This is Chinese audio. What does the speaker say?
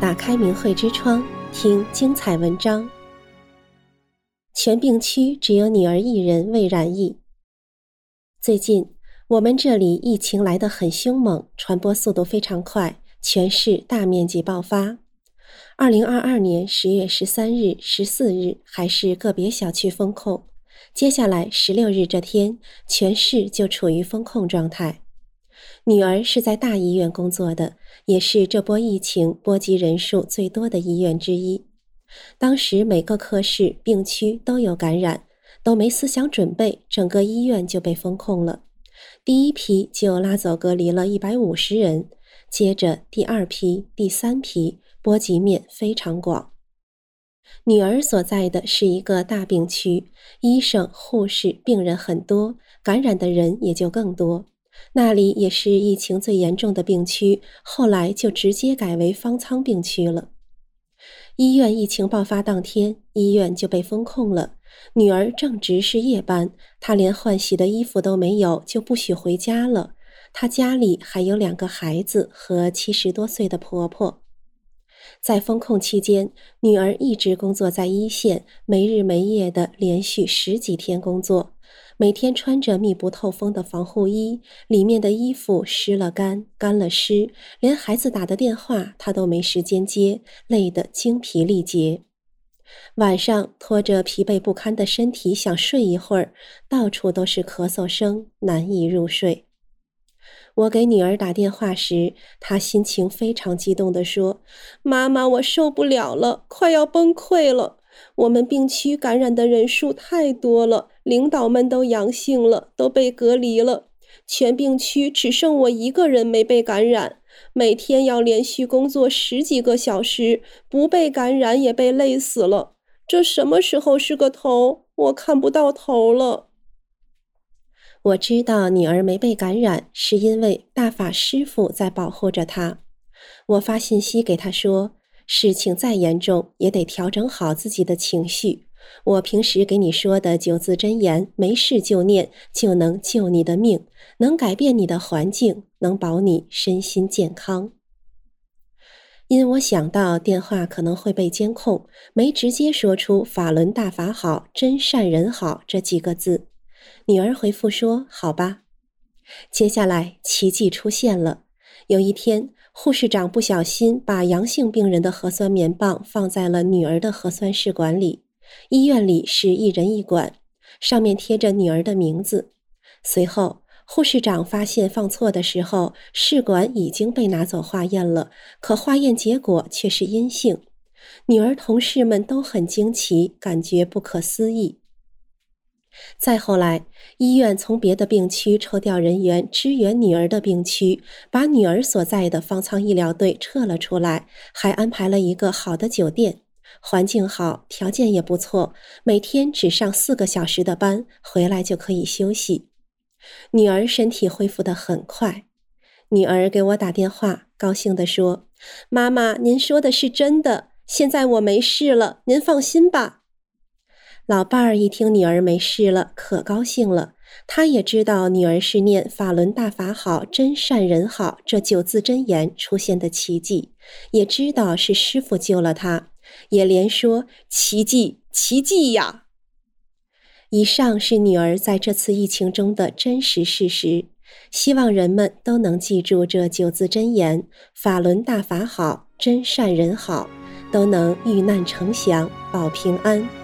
打开明慧之窗，听精彩文章。全病区只有女儿一人未染疫。最近我们这里疫情来得很凶猛，传播速度非常快，全市大面积爆发。二零二二年十月十三日、十四日还是个别小区封控，接下来十六日这天，全市就处于封控状态。女儿是在大医院工作的，也是这波疫情波及人数最多的医院之一。当时每个科室、病区都有感染，都没思想准备，整个医院就被封控了。第一批就拉走隔离了一百五十人，接着第二批、第三批，波及面非常广。女儿所在的是一个大病区，医生、护士、病人很多，感染的人也就更多。那里也是疫情最严重的病区，后来就直接改为方舱病区了。医院疫情爆发当天，医院就被封控了。女儿正值是夜班，她连换洗的衣服都没有，就不许回家了。她家里还有两个孩子和七十多岁的婆婆。在封控期间，女儿一直工作在一线，没日没夜的连续十几天工作。每天穿着密不透风的防护衣，里面的衣服湿了干，干了湿，连孩子打的电话他都没时间接，累得精疲力竭。晚上拖着疲惫不堪的身体想睡一会儿，到处都是咳嗽声，难以入睡。我给女儿打电话时，她心情非常激动地说：“妈妈，我受不了了，快要崩溃了。”我们病区感染的人数太多了，领导们都阳性了，都被隔离了。全病区只剩我一个人没被感染，每天要连续工作十几个小时，不被感染也被累死了。这什么时候是个头？我看不到头了。我知道女儿没被感染，是因为大法师父在保护着她。我发信息给她说。事情再严重，也得调整好自己的情绪。我平时给你说的九字真言，没事就念，就能救你的命，能改变你的环境，能保你身心健康。因我想到电话可能会被监控，没直接说出“法轮大法好，真善人好”这几个字。女儿回复说：“好吧。”接下来奇迹出现了。有一天，护士长不小心把阳性病人的核酸棉棒放在了女儿的核酸试管里。医院里是一人一管，上面贴着女儿的名字。随后，护士长发现放错的时候，试管已经被拿走化验了，可化验结果却是阴性。女儿同事们都很惊奇，感觉不可思议。再后来，医院从别的病区抽调人员支援女儿的病区，把女儿所在的方舱医疗队撤了出来，还安排了一个好的酒店，环境好，条件也不错，每天只上四个小时的班，回来就可以休息。女儿身体恢复得很快，女儿给我打电话，高兴地说：“妈妈，您说的是真的，现在我没事了，您放心吧。”老伴儿一听女儿没事了，可高兴了。他也知道女儿是念“法轮大法好，真善人好”这九字真言出现的奇迹，也知道是师傅救了她，也连说奇迹，奇迹呀！以上是女儿在这次疫情中的真实事实，希望人们都能记住这九字真言：“法轮大法好，真善人好”，都能遇难成祥，保平安。